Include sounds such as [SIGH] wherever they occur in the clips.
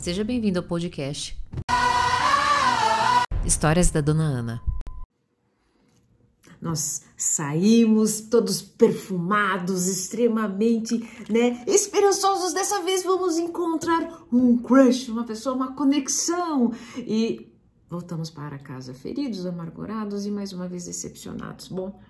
Seja bem-vindo ao podcast Histórias da Dona Ana. Nós saímos todos perfumados, extremamente, né, esperançosos. Dessa vez vamos encontrar um crush, uma pessoa, uma conexão. E voltamos para casa feridos, amargurados e mais uma vez decepcionados. Bom,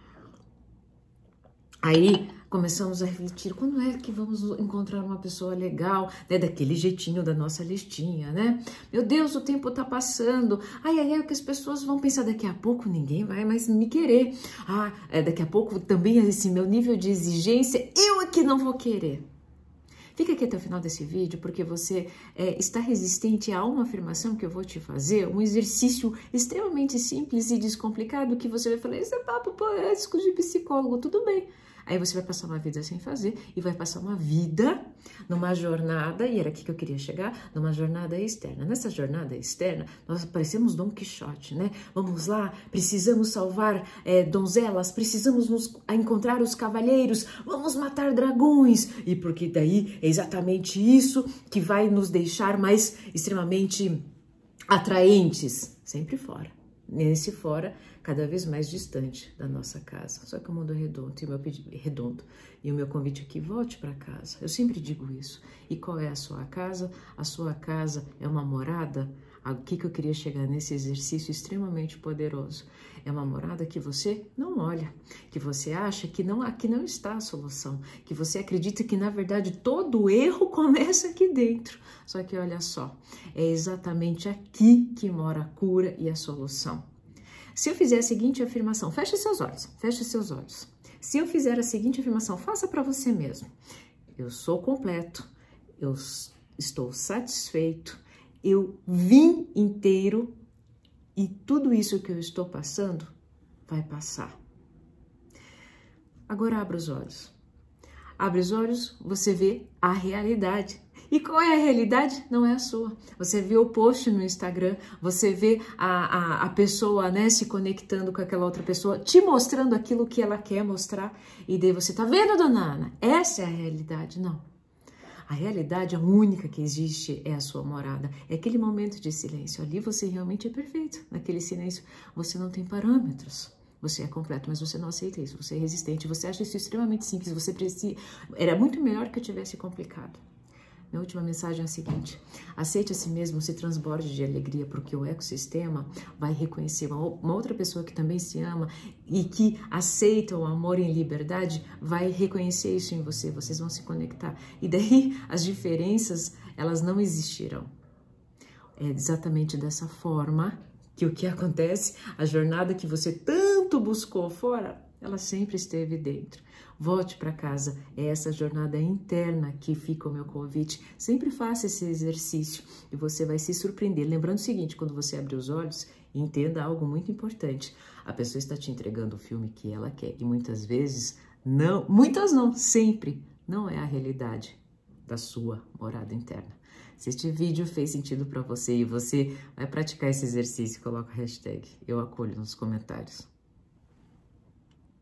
Aí começamos a refletir quando é que vamos encontrar uma pessoa legal, né? Daquele jeitinho da nossa listinha, né? Meu Deus, o tempo tá passando. Ai, ai, o que as pessoas vão pensar daqui a pouco ninguém vai mais me querer. Ah, é, daqui a pouco também esse meu nível de exigência, eu é que não vou querer. Fica aqui até o final desse vídeo porque você é, está resistente a uma afirmação que eu vou te fazer, um exercício extremamente simples e descomplicado que você vai falar, isso é papo poético de psicólogo, tudo bem. Aí você vai passar uma vida sem fazer e vai passar uma vida numa jornada, e era aqui que eu queria chegar, numa jornada externa. Nessa jornada externa, nós parecemos Dom Quixote, né? Vamos lá, precisamos salvar é, donzelas, precisamos nos encontrar os cavalheiros, vamos matar dragões, e porque daí é exatamente isso que vai nos deixar mais extremamente atraentes, sempre fora nesse fora cada vez mais distante da nossa casa. Só que o mundo é redondo e o meu pedido é redondo. E o meu convite aqui, volte para casa. Eu sempre digo isso. E qual é a sua casa? A sua casa é uma morada? O que, que eu queria chegar nesse exercício extremamente poderoso? É uma morada que você não olha, que você acha que não aqui não está a solução, que você acredita que na verdade todo erro [LAUGHS] começa aqui dentro. Só que olha só, é exatamente aqui que mora a cura e a solução. Se eu fizer a seguinte afirmação, feche seus olhos, feche seus olhos. Se eu fizer a seguinte afirmação, faça para você mesmo. Eu sou completo, eu estou satisfeito, eu vim inteiro e tudo isso que eu estou passando vai passar. Agora abra os olhos. Abre os olhos, você vê a realidade. E qual é a realidade? Não é a sua. Você vê o post no Instagram, você vê a, a, a, pessoa né, se conectando com aquela outra pessoa, te mostrando aquilo que ela quer mostrar. E daí você tá vendo, dona Ana? Essa é a realidade. Não. A realidade, a única que existe, é a sua morada. É aquele momento de silêncio. Ali você realmente é perfeito. Naquele silêncio você não tem parâmetros. Você é completo, mas você não aceita isso. Você é resistente. Você acha isso extremamente simples. Você precisa. Era muito melhor que eu tivesse complicado. Minha última mensagem é a seguinte: aceite a si mesmo, se transborde de alegria, porque o ecossistema vai reconhecer uma, outra pessoa que também se ama e que aceita o amor em liberdade, vai reconhecer isso em você. Vocês vão se conectar e daí [LAUGHS] as diferenças elas não existirão. É exatamente dessa forma que o que acontece, a jornada que você tanto buscou fora, ela sempre esteve dentro. Volte para casa, é essa jornada interna que fica o meu convite. Sempre faça esse exercício e você vai se surpreender. Lembrando o seguinte: quando você abrir os olhos, entenda algo muito importante. A pessoa está te entregando o filme que ela quer e muitas vezes não, muitas não, sempre não é a realidade da sua morada interna. Se este vídeo fez sentido para você e você vai praticar esse exercício, coloca a hashtag eu acolho nos comentários.